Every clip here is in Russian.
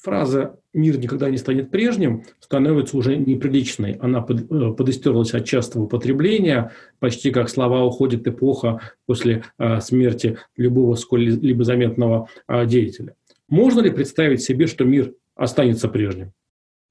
фраза «мир никогда не станет прежним» становится уже неприличной. Она э, подыстерлась от частого употребления, почти как слова «уходит эпоха» после э, смерти любого сколь-либо заметного э, деятеля. Можно ли представить себе, что мир останется прежним?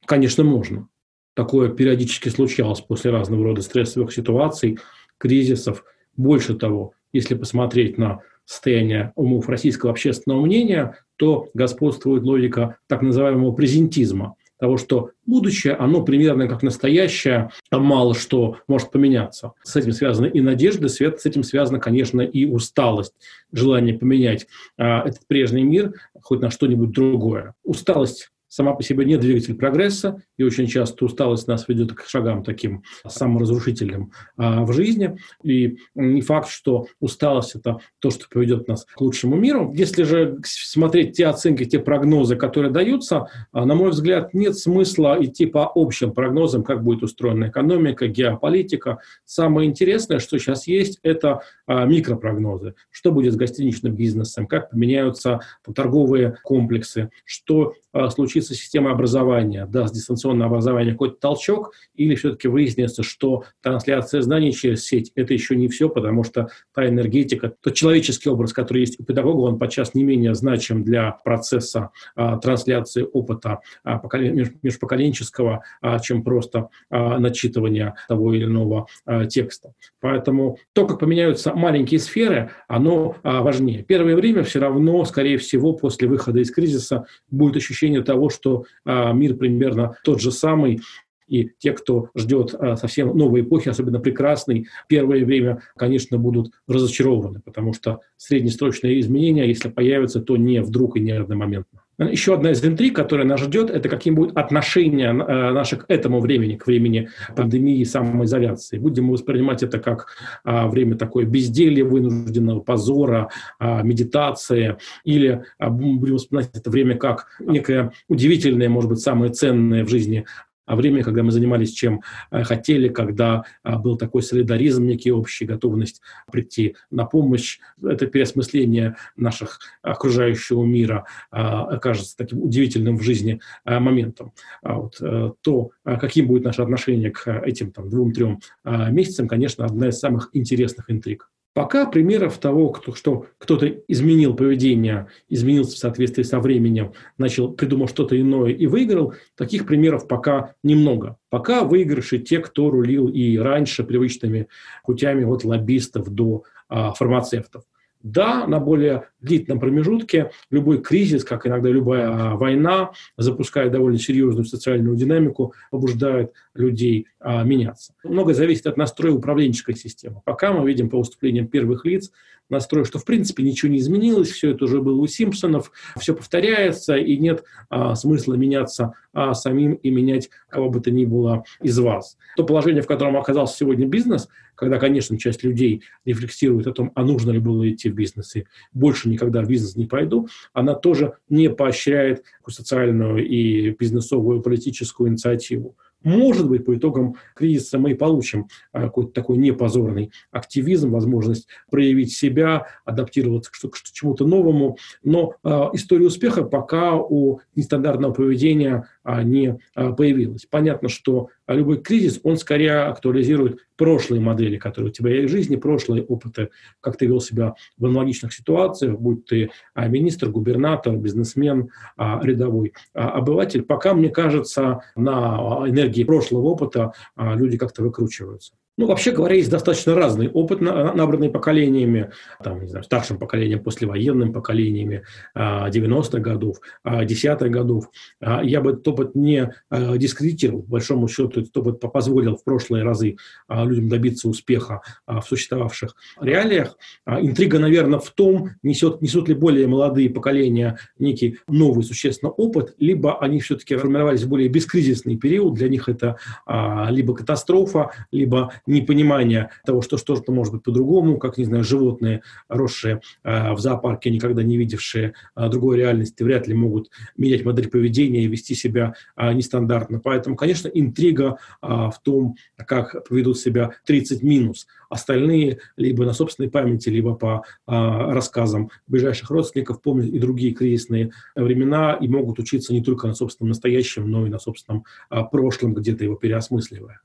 Конечно, можно. Такое периодически случалось после разного рода стрессовых ситуаций, кризисов. Больше того, если посмотреть на состояние умов российского общественного мнения, то господствует логика так называемого презентизма, того, что будущее, оно примерно как настоящее, а мало что может поменяться. С этим связаны и надежды, с этим связана, конечно, и усталость, желание поменять а, этот прежний мир хоть на что-нибудь другое. Усталость сама по себе не двигатель прогресса, и очень часто усталость нас ведет к шагам таким саморазрушительным а, в жизни. И не факт, что усталость – это то, что поведет нас к лучшему миру. Если же смотреть те оценки, те прогнозы, которые даются, а, на мой взгляд, нет смысла идти по общим прогнозам, как будет устроена экономика, геополитика. Самое интересное, что сейчас есть, это а, микропрогнозы. Что будет с гостиничным бизнесом, как поменяются торговые комплексы, что а, случится система образования, даст дистанционное образование какой-то толчок, или все-таки выяснится, что трансляция знаний через сеть – это еще не все, потому что та энергетика, тот человеческий образ, который есть у педагога, он подчас не менее значим для процесса а, трансляции опыта а, поколен... межпоколенческого, а, чем просто а, начитывание того или иного а, текста. Поэтому то, как поменяются маленькие сферы, оно а, важнее. Первое время все равно, скорее всего, после выхода из кризиса будет ощущение ощущение что а, мир примерно тот же самый, и те, кто ждет а, совсем новой эпохи, особенно прекрасной, первое время, конечно, будут разочарованы, потому что среднесрочные изменения, если появятся, то не вдруг и не одномоментно. Еще одна из интриг, которая нас ждет, это каким будет отношение э, наше к этому времени, к времени пандемии и самоизоляции. Будем мы воспринимать это как а, время такое безделья, вынужденного позора, а, медитации, или а, будем воспринимать это время как некое удивительное, может быть, самое ценное в жизни время, когда мы занимались чем э, хотели, когда а, был такой солидаризм, некий общий, готовность прийти на помощь. Это переосмысление наших окружающего мира а, окажется таким удивительным в жизни а, моментом. Вот, э, то, каким будет наше отношение к этим там, двум-трем месяцам, конечно, одна из самых интересных интриг. Пока примеров того, кто, что кто-то изменил поведение, изменился в соответствии со временем, начал, придумал что-то иное и выиграл, таких примеров пока немного. Пока выигрыши те, кто рулил и раньше привычными путями от лоббистов до а, фармацевтов. Да, на более длительном промежутке любой кризис, как иногда любая а, война, запускает довольно серьезную социальную динамику, побуждает людей а, меняться. Многое зависит от настроя управленческой системы. Пока мы видим по выступлениям первых лиц настрой, что в принципе ничего не изменилось, все это уже было у Симпсонов, все повторяется, и нет а, смысла меняться а, самим и менять кого бы то ни было из вас. То положение, в котором оказался сегодня бизнес, когда, конечно, часть людей рефлексирует о том, а нужно ли было идти в бизнес, и больше никогда в бизнес не пойду, она тоже не поощряет социальную и бизнесовую политическую инициативу. Может быть, по итогам кризиса мы получим а, какой-то такой непозорный активизм, возможность проявить себя, адаптироваться к, к чему-то новому. Но э, история успеха пока у нестандартного поведения не э, появилась. Понятно, что любой кризис, он скорее актуализирует прошлые модели, которые у тебя есть в жизни, прошлые опыты, как ты вел себя в аналогичных ситуациях, будь ты а, министр, губернатор, бизнесмен, а, рядовой а, обыватель. Пока, мне кажется, на энергии прошлого опыта люди как-то выкручиваются. Ну, вообще говоря, есть достаточно разный опыт, набранный поколениями, там, не знаю, старшим поколением, послевоенным поколениями 90-х а, годов, 10-х а, годов. А, я бы этот опыт не дискредитировал. По большому счету, этот опыт позволил в прошлые разы людям добиться успеха в существовавших реалиях. Интрига, наверное, в том, несет, несут ли более молодые поколения некий новый существенный опыт, либо они все-таки формировались в более бескризисный период. Для них это либо катастрофа, либо непонимание того, что что-то может быть по-другому, как, не знаю, животные, росшие в зоопарке, никогда не видевшие другой реальности, вряд ли могут менять модель поведения и вести себя нестандартно. Поэтому, конечно, интрига в том, как поведут себя 30 минус. Остальные либо на собственной памяти, либо по рассказам ближайших родственников помнят и другие кризисные времена и могут учиться не только на собственном настоящем, но и на собственном прошлом, где-то его переосмысливая.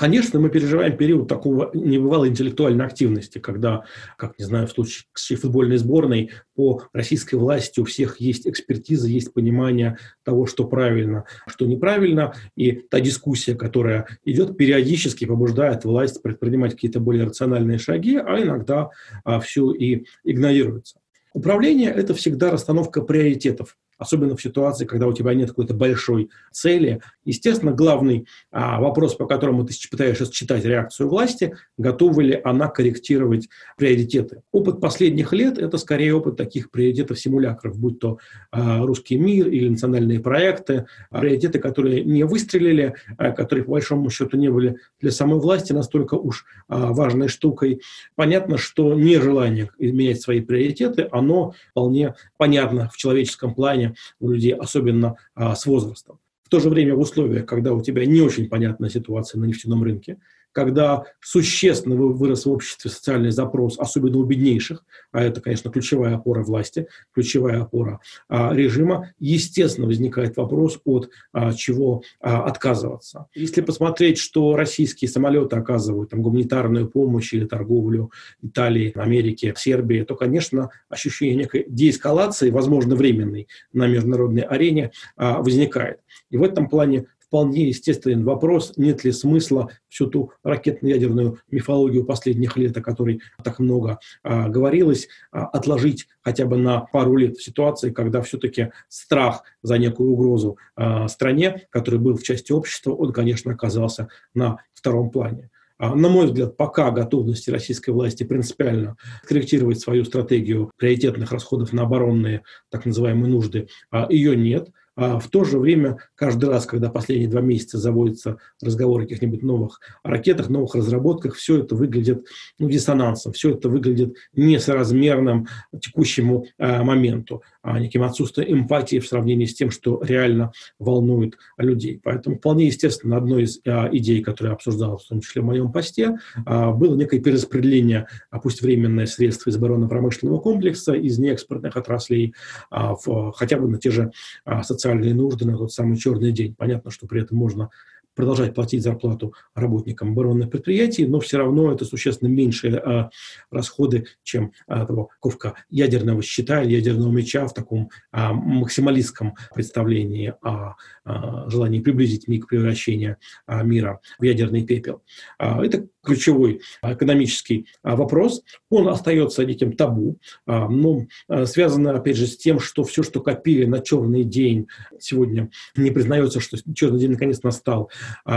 Конечно, мы переживаем период такого небывалой интеллектуальной активности, когда, как, не знаю, в случае футбольной сборной, по российской власти у всех есть экспертиза, есть понимание того, что правильно, что неправильно, и та дискуссия, которая идет, периодически побуждает власть предпринимать какие-то более рациональные шаги, а иногда а, все и игнорируется. Управление – это всегда расстановка приоритетов особенно в ситуации, когда у тебя нет какой-то большой цели. Естественно, главный а, вопрос, по которому ты пытаешься считать реакцию власти, готова ли она корректировать приоритеты. Опыт последних лет – это скорее опыт таких приоритетов-симулякров, будь то а, русский мир или национальные проекты, а, приоритеты, которые не выстрелили, а, которые, по большому счету, не были для самой власти настолько уж а, важной штукой. Понятно, что нежелание менять свои приоритеты, оно вполне понятно в человеческом плане, у людей, особенно а, с возрастом. В то же время в условиях, когда у тебя не очень понятная ситуация на нефтяном рынке, когда существенно вырос в обществе социальный запрос, особенно у беднейших, а это, конечно, ключевая опора власти, ключевая опора а, режима, естественно, возникает вопрос, от а, чего а, отказываться. Если посмотреть, что российские самолеты оказывают там, гуманитарную помощь или торговлю Италии, Америки, Сербии, то, конечно, ощущение некой деэскалации, возможно, временной на международной арене а, возникает. И в этом плане вполне естественный вопрос, нет ли смысла всю ту ракетно-ядерную мифологию последних лет, о которой так много а, говорилось, а, отложить хотя бы на пару лет в ситуации, когда все-таки страх за некую угрозу а, стране, который был в части общества, он, конечно, оказался на втором плане. А, на мой взгляд, пока готовности российской власти принципиально корректировать свою стратегию приоритетных расходов на оборонные так называемые нужды, ее нет. А в то же время, каждый раз, когда последние два месяца заводятся разговоры о каких-нибудь новых ракетах, новых разработках, все это выглядит ну, диссонансом, все это выглядит несоразмерным текущему э, моменту, а неким отсутствием эмпатии в сравнении с тем, что реально волнует людей. Поэтому вполне естественно, одной из э, идей, которая обсуждалась, в том числе в моем посте, э, было некое перераспределение, а пусть временное средство из оборонно-промышленного комплекса, из неэкспортных отраслей, э, в, хотя бы на те же э, социальные социальные нужды на тот самый черный день. Понятно, что при этом можно продолжать платить зарплату работникам оборонных предприятий, но все равно это существенно меньшие а, расходы, чем а, того ковка ядерного щита или ядерного меча в таком а, максималистском представлении о а, желании приблизить миг превращения а, мира в ядерный пепел. А, это ключевой экономический вопрос. Он остается неким табу, но связано, опять же, с тем, что все, что копили на черный день, сегодня не признается, что черный день наконец настал,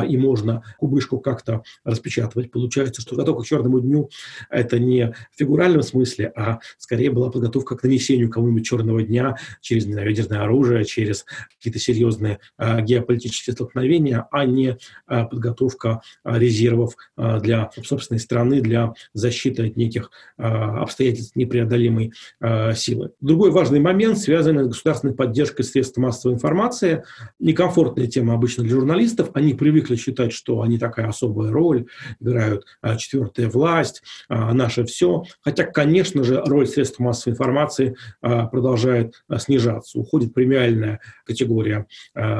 и можно кубышку как-то распечатывать. Получается, что подготовка к черному дню – это не в фигуральном смысле, а скорее была подготовка к нанесению кому-нибудь черного дня через ядерное оружие, через какие-то серьезные геополитические столкновения, а не подготовка резервов для собственной страны, для защиты от неких обстоятельств непреодолимой силы. Другой важный момент, связанный с государственной поддержкой средств массовой информации. Некомфортная тема обычно для журналистов. Они привыкли считать, что они такая особая роль, играют четвертая власть, наше все. Хотя, конечно же, роль средств массовой информации продолжает снижаться. Уходит премиальная категория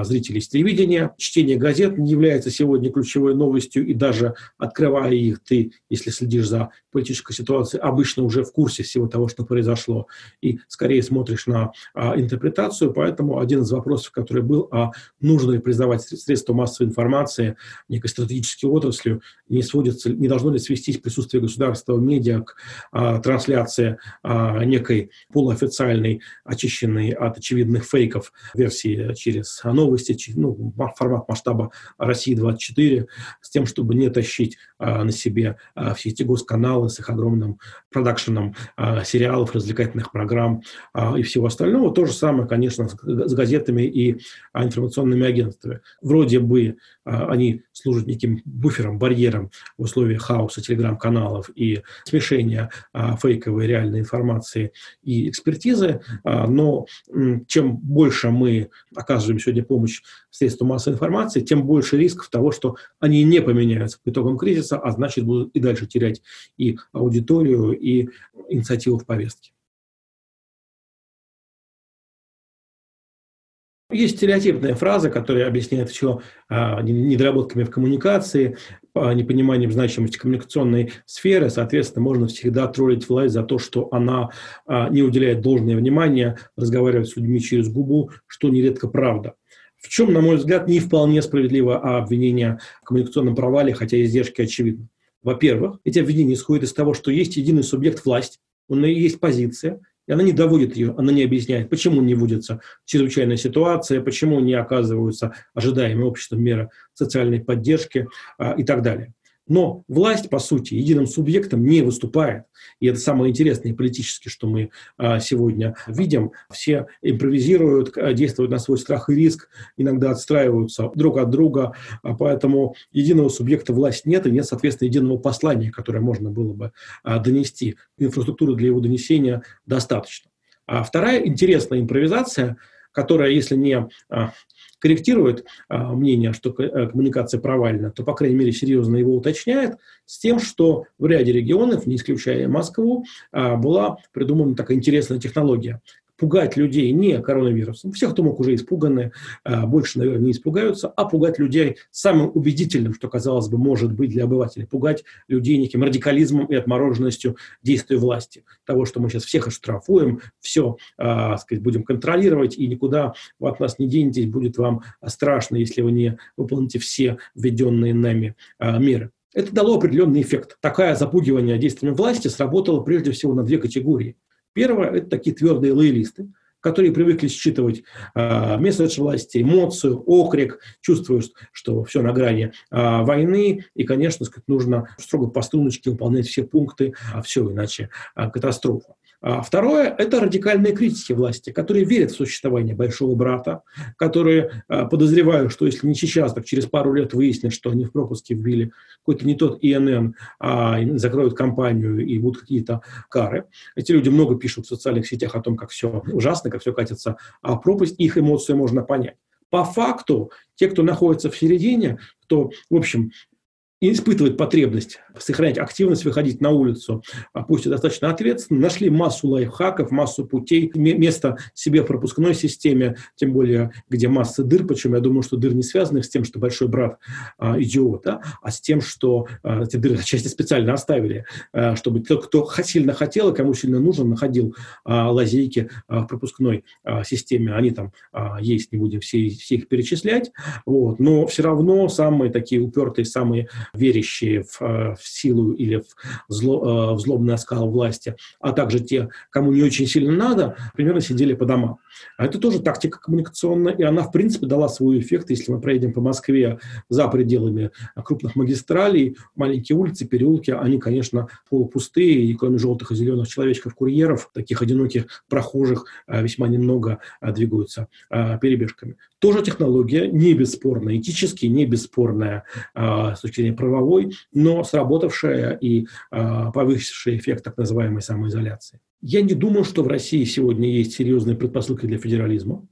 зрителей телевидения. Чтение газет не является сегодня ключевой новостью, и даже открывая их, ты, если следишь за политической ситуацией, обычно уже в курсе всего того, что произошло, и скорее смотришь на а, интерпретацию. Поэтому один из вопросов, который был, а нужно ли признавать средства массовой информации некой стратегической отраслью, не сводится, не должно ли свестись присутствие государства в медиа к а, трансляции а, некой полуофициальной, очищенной от очевидных фейков версии через новости, ну, формат масштаба России 24, с тем, чтобы не тащить на себе все эти госканалы с их огромным продакшеном сериалов, развлекательных программ и всего остального. То же самое, конечно, с газетами и информационными агентствами. Вроде бы они служат неким буфером, барьером в условиях хаоса телеграм-каналов и смешения фейковой реальной информации и экспертизы, но чем больше мы оказываем сегодня помощь средствам массовой информации, тем больше рисков того, что они не поменяются по итогам кризиса, а значит будут и дальше терять и аудиторию, и инициативу в повестке. Есть стереотипная фраза, которая объясняет все а, недоработками в коммуникации, непониманием значимости коммуникационной сферы. Соответственно, можно всегда троллить власть за то, что она а, не уделяет должное внимание, разговаривает с людьми через губу, что нередко правда. В чем, на мой взгляд, не вполне справедливо обвинение в коммуникационном провале, хотя издержки очевидны. Во-первых, эти обвинения исходят из того, что есть единый субъект власти, у нее есть позиция, и она не доводит ее, она не объясняет, почему не вводится чрезвычайная ситуация, почему не оказываются ожидаемые обществом меры социальной поддержки а, и так далее. Но власть, по сути, единым субъектом не выступает. И это самое интересное политически, что мы а, сегодня видим. Все импровизируют, а, действуют на свой страх и риск, иногда отстраиваются друг от друга. А, поэтому единого субъекта власть нет, и нет, соответственно, единого послания, которое можно было бы донести. Инфраструктуры для его донесения достаточно. А вторая интересная импровизация, которая, если не корректирует а, мнение, что э, коммуникация провальна, то, по крайней мере, серьезно его уточняет, с тем, что в ряде регионов, не исключая Москву, а, была придумана такая интересная технология пугать людей не коронавирусом, все, кто мог, уже испуганы, а, больше, наверное, не испугаются, а пугать людей самым убедительным, что, казалось бы, может быть для обывателей, пугать людей неким радикализмом и отмороженностью действия власти. Того, что мы сейчас всех оштрафуем, все, а, сказать, будем контролировать, и никуда вы от нас не денетесь, будет вам страшно, если вы не выполните все введенные нами а, меры. Это дало определенный эффект. Такое запугивание действиями власти сработало прежде всего на две категории – Первое – это такие твердые лоялисты, которые привыкли считывать э, месседж власти, эмоцию, окрик, чувствуют, что все на грани э, войны, и, конечно, сказать, нужно строго по струночке выполнять все пункты, а все иначе э, катастрофа. А второе – это радикальные критики власти, которые верят в существование большого брата, которые а, подозревают, что если не сейчас, так через пару лет выяснят, что они в пропуске вбили какой-то не тот ИНН, а закроют компанию и будут какие-то кары. Эти люди много пишут в социальных сетях о том, как все ужасно, как все катится а пропасть, их эмоции можно понять. По факту, те, кто находится в середине, кто, в общем, и испытывают потребность сохранять активность, выходить на улицу, а пусть и достаточно ответственно, нашли массу лайфхаков, массу путей, место себе в пропускной системе, тем более, где масса дыр, почему я думаю, что дыр не связаны с тем, что большой брат а, идиот, да, а с тем, что а, эти дыры отчасти специально оставили, а, чтобы тот, кто сильно хотел и кому сильно нужен, находил а, лазейки а, в пропускной а, системе. Они там а, есть, не будем все, все их перечислять, вот, но все равно самые такие упертые, самые верящие в, э, в силу или в, зло, э, в злобный оскал власти, а также те, кому не очень сильно надо, примерно сидели по домам. А это тоже тактика коммуникационная, и она, в принципе, дала свой эффект. Если мы проедем по Москве за пределами крупных магистралей, маленькие улицы, переулки, они, конечно, полупустые, и кроме желтых и зеленых человечков-курьеров, таких одиноких прохожих э, весьма немного двигаются перебежками. Тоже технология не бесспорная, этически не бесспорная с точки зрения правовой, но сработавшая и э, повысившая эффект так называемой самоизоляции. Я не думаю, что в России сегодня есть серьезные предпосылки для федерализма.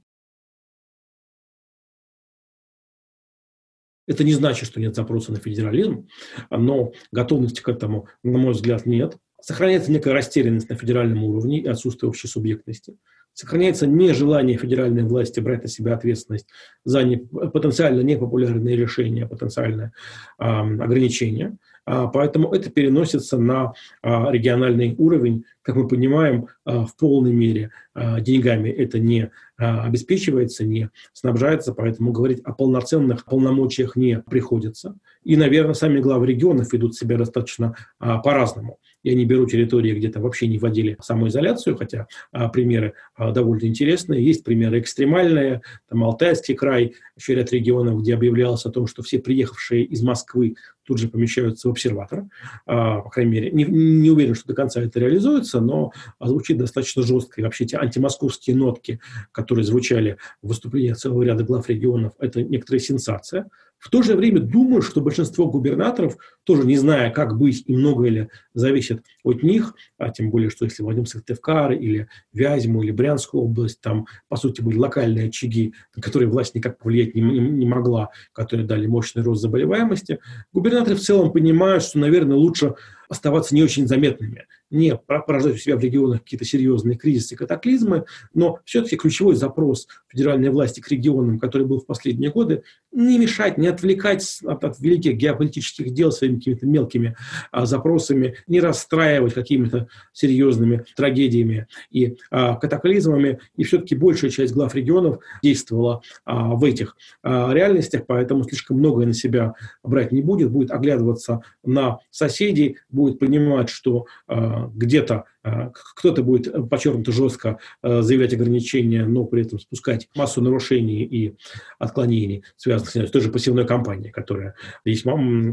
Это не значит, что нет запроса на федерализм, но готовности к этому, на мой взгляд, нет. Сохраняется некая растерянность на федеральном уровне и отсутствие общей субъектности. Сохраняется нежелание федеральной власти брать на себя ответственность за не, потенциально непопулярные решения, потенциальное э, ограничение. А, поэтому это переносится на а, региональный уровень. Как мы понимаем, а, в полной мере а, деньгами это не обеспечивается, не снабжается, поэтому говорить о полноценных полномочиях не приходится. И, наверное, сами главы регионов ведут себя достаточно а, по-разному. Я не беру территории, где-то вообще не вводили самоизоляцию, хотя а, примеры а, довольно интересные. Есть примеры экстремальные, там Алтайский край, еще ряд регионов, где объявлялось о том, что все приехавшие из Москвы тут же помещаются в обсерватор. А, по крайней мере, не, не уверен, что до конца это реализуется, но звучит достаточно жестко. И вообще эти антимосковские нотки, которые звучали в выступлениях целого ряда глав регионов, это некоторая сенсация. В то же время думаю, что большинство губернаторов, тоже не зная, как быть и многое ли зависит от них, а тем более, что если возьмем Сыктывкар или Вязьму или Брянскую область, там, по сути, были локальные очаги, на которые власть никак повлиять не, не могла, которые дали мощный рост заболеваемости, губернаторы в целом понимают, что, наверное, лучше оставаться не очень заметными, не порождать у себя в регионах какие-то серьезные кризисы, катаклизмы, но все-таки ключевой запрос федеральной власти к регионам, который был в последние годы, не мешать, не отвлекать от, от великих геополитических дел своими какими-то мелкими а, запросами, не расстраивать какими-то серьезными трагедиями и а, катаклизмами. И все-таки большая часть глав регионов действовала а, в этих а, реальностях, поэтому слишком многое на себя брать не будет, будет оглядываться на соседей, будет понимать, что э, где-то кто-то будет подчеркнуто жестко э, заявлять ограничения, но при этом спускать массу нарушений и отклонений, связанных с той же пассивной кампанией, которая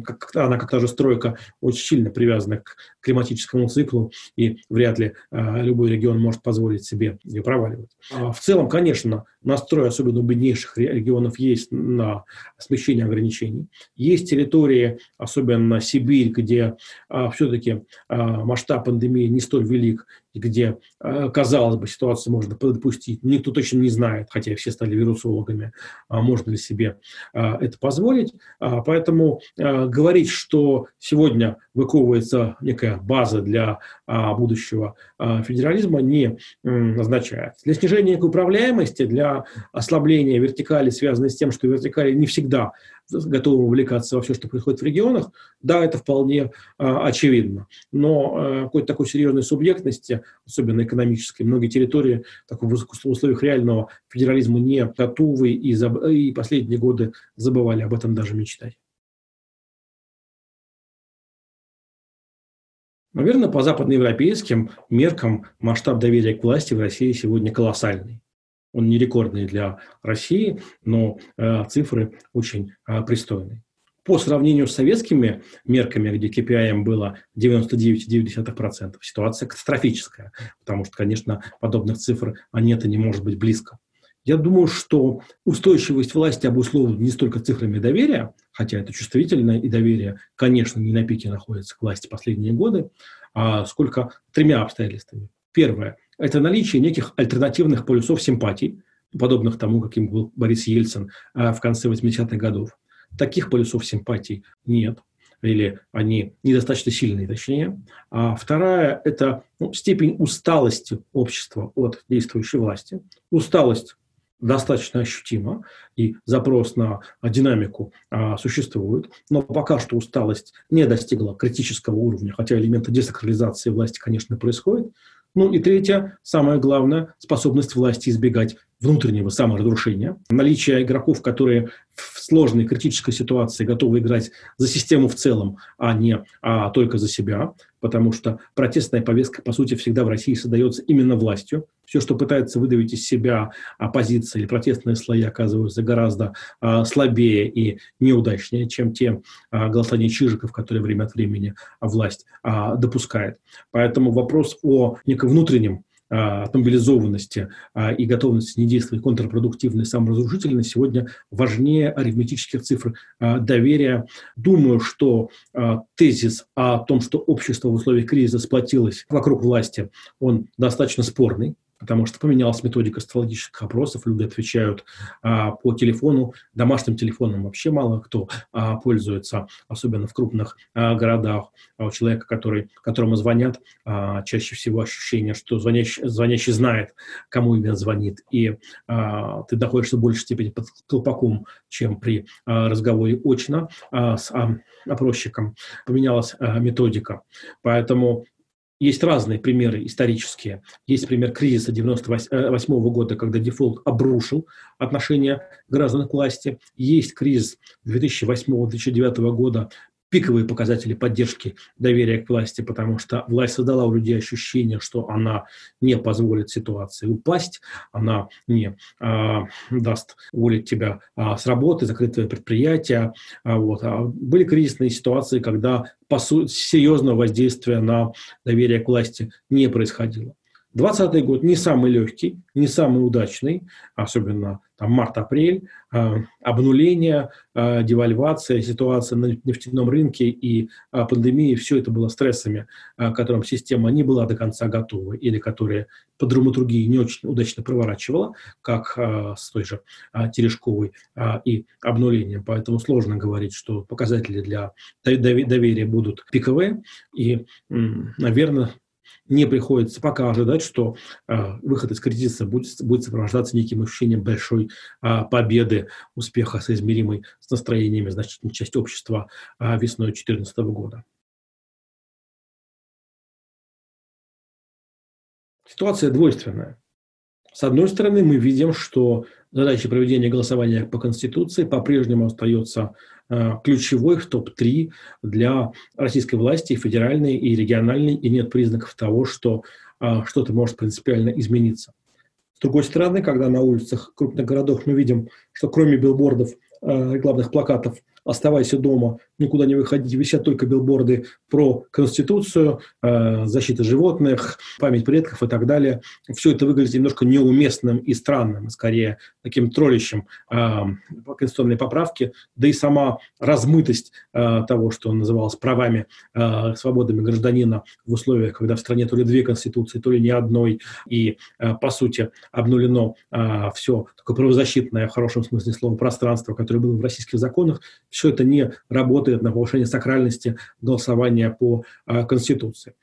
как, она как та же стройка, очень сильно привязана к климатическому циклу, и вряд ли э, любой регион может позволить себе ее проваливать. А в целом, конечно, настрой, особенно у беднейших регионов, есть на смещение ограничений. Есть территории, особенно Сибирь, где а, все-таки а, масштаб пандемии не столь велик, велик где, а, казалось бы, ситуацию можно допустить. Никто точно не знает, хотя все стали вирусологами, а, можно ли себе а, это позволить. А, поэтому а, говорить, что сегодня выковывается некая база для а, будущего федерализма, не означает. Для снижения управляемости, для ослабления вертикали, связанной с тем, что вертикали не всегда готовы увлекаться во все, что происходит в регионах, да, это вполне э, очевидно. Но э, какой-то такой серьезной субъектности, особенно экономической, многие территории в условиях реального федерализма не готовы и, заб, и последние годы забывали об этом даже мечтать. Наверное, по западноевропейским меркам масштаб доверия к власти в России сегодня колоссальный. Он не рекордный для России, но э, цифры очень э, пристойные. По сравнению с советскими мерками, где KPI было 99,9%, ситуация катастрофическая, потому что, конечно, подобных цифр нет и не может быть близко. Я думаю, что устойчивость власти обусловлена не столько цифрами доверия, хотя это чувствительное и доверие, конечно, не на пике находится к власти последние годы, а сколько тремя обстоятельствами. Первое – это наличие неких альтернативных полюсов симпатий, подобных тому, каким был Борис Ельцин а, в конце 80-х годов. Таких полюсов симпатий нет или они недостаточно сильные, точнее. А вторая – это ну, степень усталости общества от действующей власти. Усталость достаточно ощутима, и запрос на динамику а, существует, но пока что усталость не достигла критического уровня, хотя элементы десакрализации власти, конечно, происходят. Ну и третье, самое главное, способность власти избегать внутреннего саморазрушения. Наличие игроков, которые в сложной критической ситуации готовы играть за систему в целом, а не а только за себя, потому что протестная повестка, по сути, всегда в России создается именно властью. Все, что пытается выдавить из себя оппозиция или протестные слои, оказываются гораздо а, слабее и неудачнее, чем те а, голосования чижиков, которые время от времени власть а, допускает. Поэтому вопрос о неком внутреннем а, от мобилизованности а, и готовности не действовать контрпродуктивно и саморазрушительно сегодня важнее арифметических цифр а, доверия. Думаю, что тезис о том, что общество в условиях кризиса сплотилось вокруг власти, он достаточно спорный потому что поменялась методика социологических опросов, люди отвечают а, по телефону, домашним телефоном вообще мало кто а, пользуется, особенно в крупных а, городах. А у человека, который, которому звонят, а, чаще всего ощущение, что звонящий, звонящий знает, кому именно звонит, и а, ты доходишь в большей степени под колпаком, чем при а, разговоре очно а, с а, опросчиком. Поменялась а, методика. Поэтому есть разные примеры исторические. Есть пример кризиса 1998 года, когда дефолт обрушил отношения граждан к власти. Есть кризис 2008-2009 года, пиковые показатели поддержки доверия к власти, потому что власть создала у людей ощущение, что она не позволит ситуации упасть, она не а, даст уволить тебя а, с работы, закрыть твое предприятие. А, вот. А были кризисные ситуации, когда по сути, серьезного воздействия на доверие к власти не происходило. 2020 год не самый легкий, не самый удачный, особенно там март-апрель, э, обнуление, э, девальвация, ситуация на нефтяном рынке и э, пандемия, все это было стрессами, к которым система не была до конца готова или которые по драматургии не очень удачно проворачивала, как с той же Терешковой и обнулением. Поэтому сложно говорить, что показатели для доверия будут пиковые. И, наверное, не приходится пока ожидать, что э, выход из кризиса будет, будет сопровождаться неким ощущением большой э, победы, успеха, соизмеримой с настроениями значительной части общества э, весной 2014 года. Ситуация двойственная. С одной стороны, мы видим, что задача проведения голосования по Конституции по-прежнему остается ключевой в топ-3 для российской власти, федеральной и региональной, и нет признаков того, что э, что-то может принципиально измениться. С другой стороны, когда на улицах крупных городов мы видим, что кроме билбордов, э, рекламных плакатов оставайся дома, никуда не выходить, висят только билборды про Конституцию, э, защиту животных, память предков и так далее. Все это выглядит немножко неуместным и странным, скорее таким троллищем э, конституционной поправки, да и сама размытость э, того, что называлось правами, э, свободами гражданина в условиях, когда в стране то ли две конституции, то ли ни одной, и, э, по сути, обнулено э, все такое правозащитное, в хорошем смысле слова, пространство, которое было в российских законах, все это не работает на повышение сакральности голосования по а, Конституции.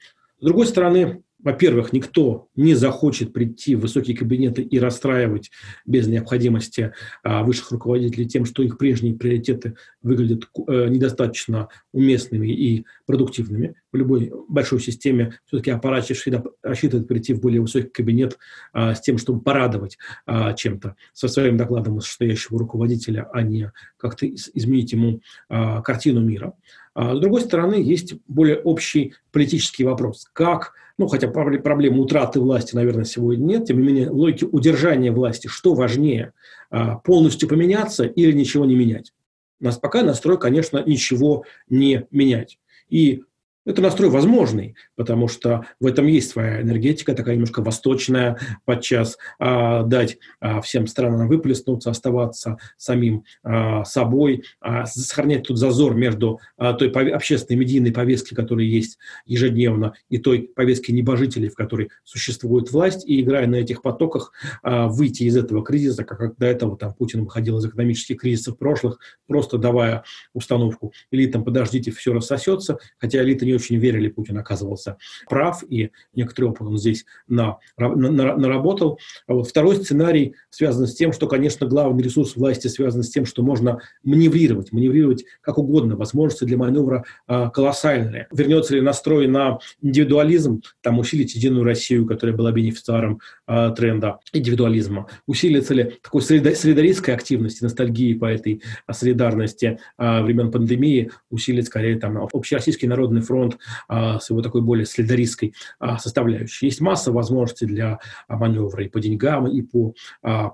С другой стороны, во-первых, никто не захочет прийти в высокие кабинеты и расстраивать без необходимости а, высших руководителей тем, что их прежние приоритеты выглядят э, недостаточно уместными и продуктивными. В любой большой системе все-таки аппаратчик всегда рассчитывает прийти в более высокий кабинет а, с тем, чтобы порадовать а, чем-то со своим докладом вышестоящего руководителя, а не как-то изменить ему картину мира. С другой стороны, есть более общий политический вопрос. Как ну, хотя проблемы утраты власти, наверное, сегодня нет, тем не менее, логики удержания власти, что важнее, а, полностью поменяться или ничего не менять? У нас пока настрой, конечно, ничего не менять. И это настрой возможный, потому что в этом есть своя энергетика, такая немножко восточная, подчас а, дать а, всем странам выплеснуться, оставаться самим а, собой, а, сохранять тут зазор между а, той общественной медийной повестки, которая есть ежедневно, и той повестки небожителей, в которой существует власть, и играя на этих потоках, а, выйти из этого кризиса, как до этого там Путин выходил из экономических кризисов прошлых, просто давая установку элитам, подождите, все рассосется, хотя элиты не очень верили, Путин оказывался прав, и некоторый опыт он здесь на, на, наработал. А вот второй сценарий связан с тем, что, конечно, главный ресурс власти связан с тем, что можно маневрировать, маневрировать как угодно, возможности для маневра э, колоссальные. Вернется ли настрой на индивидуализм, там усилить Единую Россию, которая была бенефициаром э, тренда индивидуализма, усилится ли такой солидаристской активности, ностальгии по этой солидарности э, времен пандемии, усилит скорее там общероссийский народный фронт, фронт а, с его такой более следаристской а, составляющей. Есть масса возможностей для а, маневра и по деньгам, и по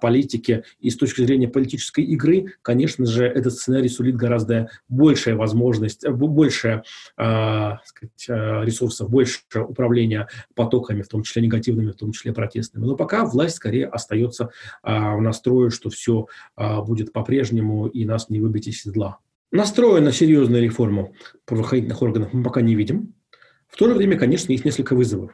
политике. И с точки зрения политической игры, конечно же, этот сценарий сулит гораздо большая возможность, больше сказать, ресурсов, больше управления потоками, в том числе негативными, в том числе протестными. Но пока власть скорее остается в настрое, что все будет по-прежнему и нас не выбить из седла. Настроя на серьезную реформу правоохранительных органов мы пока не видим. В то же время, конечно, есть несколько вызовов.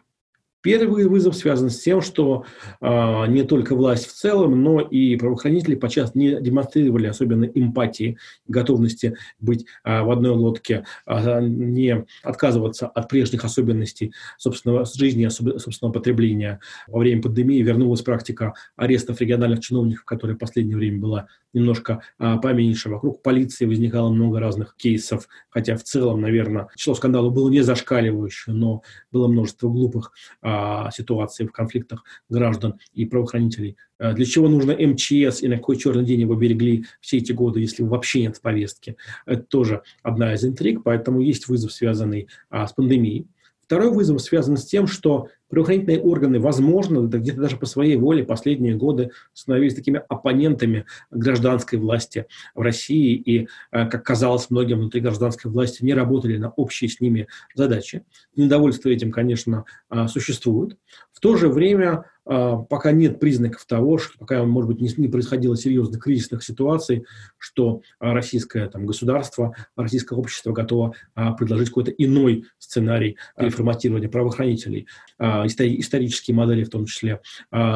Первый вызов связан с тем, что э, не только власть в целом, но и правоохранители подчас не демонстрировали особенно эмпатии, готовности быть э, в одной лодке, э, не отказываться от прежних особенностей собственного жизни, собственного потребления. Во время пандемии вернулась практика арестов региональных чиновников, которая в последнее время была немножко э, поменьше. Вокруг полиции возникало много разных кейсов, хотя в целом, наверное, число скандалов было не зашкаливающее, но было множество глупых а, ситуации в конфликтах граждан и правоохранителей. А, для чего нужно МЧС и на какой черный день его берегли все эти годы, если вообще нет повестки? Это тоже одна из интриг, поэтому есть вызов, связанный а, с пандемией. Второй вызов связан с тем, что правоохранительные органы, возможно, где-то даже по своей воле последние годы становились такими оппонентами гражданской власти в России и, э, как казалось многим внутри гражданской власти, не работали на общие с ними задачи. Недовольство этим, конечно, э, существует. В то же время пока нет признаков того, что пока, может быть, не, не происходило серьезных кризисных ситуаций, что а, российское там, государство, российское общество готово а, предложить какой-то иной сценарий реформатирования правоохранителей, исторические модели, в том числе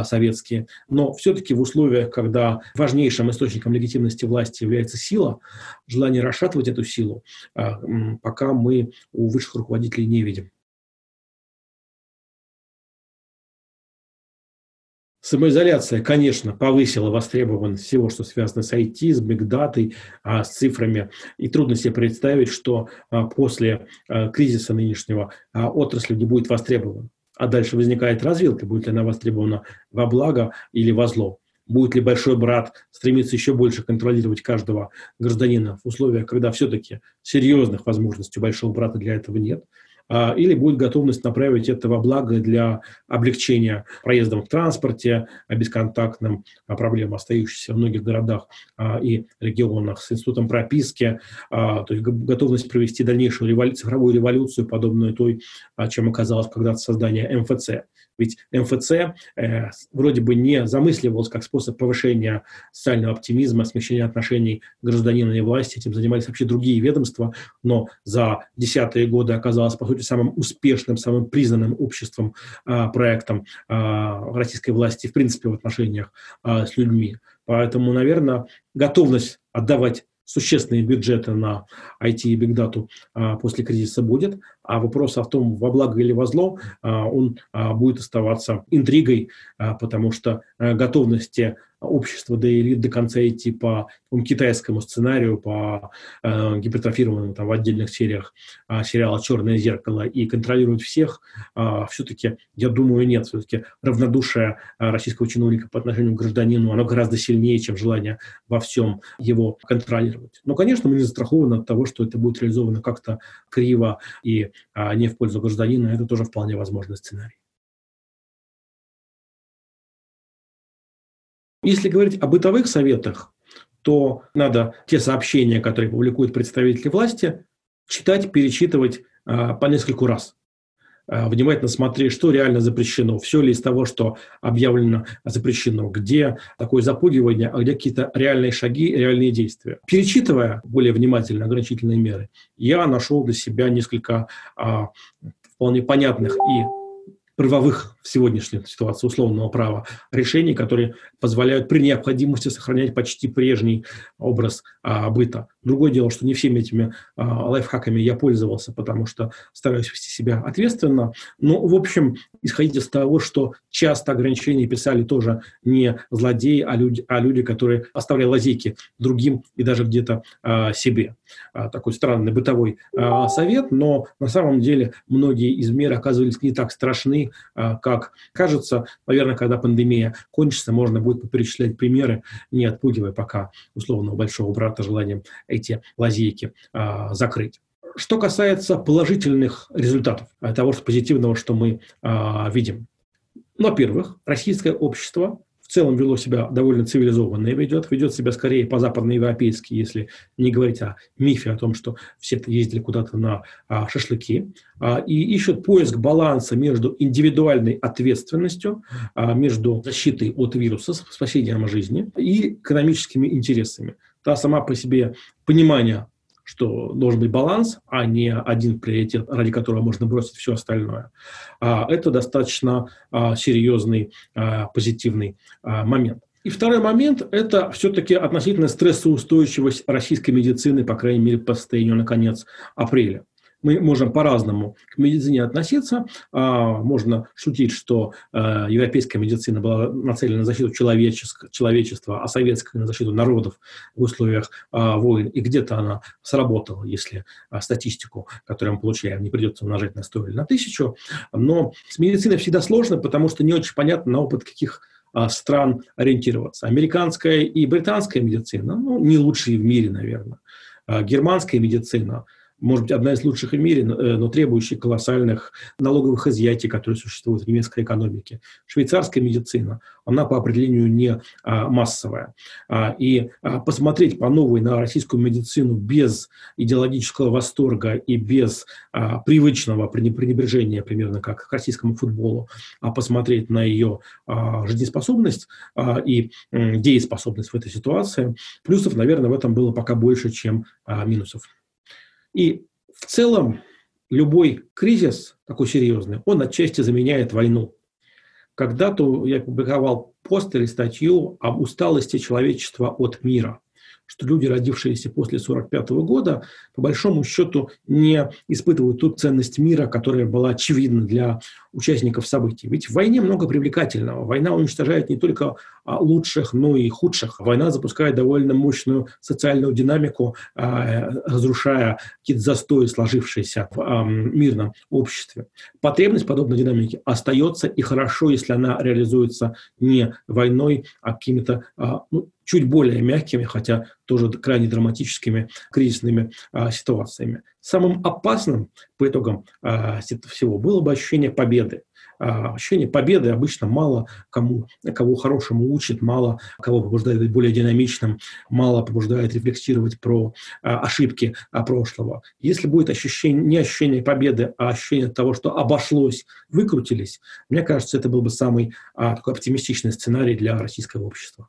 советские. Но все-таки в условиях, когда важнейшим источником легитимности власти является сила, желание расшатывать эту силу, пока мы у высших руководителей не видим. Самоизоляция, конечно, повысила востребованность всего, что связано с IT, с бигдатой, а, с цифрами. И трудно себе представить, что а, после а, кризиса нынешнего отрасль не будет востребована. А дальше возникает развилка, будет ли она востребована во благо или во зло. Будет ли большой брат стремиться еще больше контролировать каждого гражданина в условиях, когда все-таки серьезных возможностей большого брата для этого нет – или будет готовность направить это во благо для облегчения проездом в транспорте, бесконтактным а, проблем, остающихся в многих городах а, и регионах, с институтом прописки, то есть готовность провести дальнейшую цифровую революцию, подобную той, чем оказалось когда-то создание МФЦ. Ведь МФЦ э, вроде бы не замысливалось как способ повышения социального оптимизма, смещения отношений гражданина и власти. Этим занимались вообще другие ведомства, но за десятые годы оказалось, по сути, самым успешным, самым признанным обществом, э, проектом э, российской власти, в принципе, в отношениях э, с людьми. Поэтому, наверное, готовность отдавать существенные бюджеты на IT и бигдату а, после кризиса будет, а вопрос о том, во благо или во зло, а, он а, будет оставаться интригой, потому что а, готовности общество до элит до конца идти по китайскому сценарию, по э, гипертрофированному там, в отдельных сериях э, сериала «Черное зеркало» и контролировать всех, э, все-таки, я думаю, нет. Все-таки равнодушие э, российского чиновника по отношению к гражданину, оно гораздо сильнее, чем желание во всем его контролировать. Но, конечно, мы не застрахованы от того, что это будет реализовано как-то криво и э, не в пользу гражданина. Это тоже вполне возможный сценарий. Если говорить о бытовых советах, то надо те сообщения, которые публикуют представители власти, читать, перечитывать э, по нескольку раз. Э, внимательно смотреть, что реально запрещено, все ли из того, что объявлено запрещено, где такое запугивание, а где какие-то реальные шаги, реальные действия. Перечитывая более внимательно ограничительные меры, я нашел для себя несколько э, вполне понятных и правовых в сегодняшней ситуации условного права решений, которые позволяют при необходимости сохранять почти прежний образ а, быта. Другое дело, что не всеми этими а, лайфхаками я пользовался, потому что стараюсь вести себя ответственно. Но, в общем, исходить из того, что часто ограничения писали тоже не злодеи, а люди, а люди которые оставляли лазейки другим и даже где-то а, себе. А, такой странный бытовой а, совет, но на самом деле многие из мер оказывались не так страшны, а, как как кажется. Наверное, когда пандемия кончится, можно будет перечислять примеры, не отпугивая пока условного большого брата желанием эти лазейки а, закрыть. Что касается положительных результатов, а, того что позитивного, что мы а, видим. Во-первых, российское общество целом вело себя довольно цивилизованно и ведет, ведет себя скорее по-западноевропейски, если не говорить о мифе о том, что все ездили куда-то на а, шашлыки, а, и ищут поиск баланса между индивидуальной ответственностью, а, между защитой от вируса, спасением жизни и экономическими интересами. Та сама по себе понимание что должен быть баланс, а не один приоритет, ради которого можно бросить все остальное. А, это достаточно а, серьезный а, позитивный момент. И второй момент – это все-таки относительно стрессоустойчивость российской медицины, по крайней мере, по состоянию на конец апреля мы можем по-разному к медицине относиться. А, можно шутить, что а, европейская медицина была нацелена на защиту человечества, а советская на защиту народов в условиях а, войн. И где-то она сработала, если статистику, которую мы получаем, не придется умножать на 100 или на 1000. Но с медициной всегда сложно, потому что не очень понятно, на опыт каких стран ориентироваться. Американская и британская медицина, ну, не лучшие в мире, наверное. Германская медицина – может быть, одна из лучших в мире, э, но требующая колоссальных налоговых изъятий, которые существуют в немецкой экономике. Швейцарская медицина, она по определению не а, массовая. А, и а, посмотреть по новой на российскую медицину без идеологического восторга и без привычного пренебрежения, примерно как к российскому футболу, а посмотреть на ее жизнеспособность и дееспособность в этой ситуации, плюсов, наверное, в этом было пока больше, чем минусов. И в целом любой кризис такой серьезный, он отчасти заменяет войну. Когда-то я публиковал пост или статью об усталости человечества от мира что люди, родившиеся после 1945 года, по большому счету не испытывают ту ценность мира, которая была очевидна для участников событий. Ведь в войне много привлекательного. Война уничтожает не только а, лучших, но и худших. Война запускает довольно мощную социальную динамику, а, разрушая какие-то застои, сложившиеся в а, мирном обществе. Потребность подобной динамики остается, и хорошо, если она реализуется не войной, а какими-то ну, чуть более мягкими, хотя тоже крайне драматическими кризисными а, ситуациями. Самым опасным по итогам а, всего было бы ощущение победы. А, ощущение победы обычно мало кому, кого хорошему учит, мало кого побуждает быть более динамичным, мало побуждает рефлексировать про а, ошибки а, прошлого. Если будет ощущение, не ощущение победы, а ощущение того, что обошлось, выкрутились, мне кажется, это был бы самый а, такой оптимистичный сценарий для российского общества.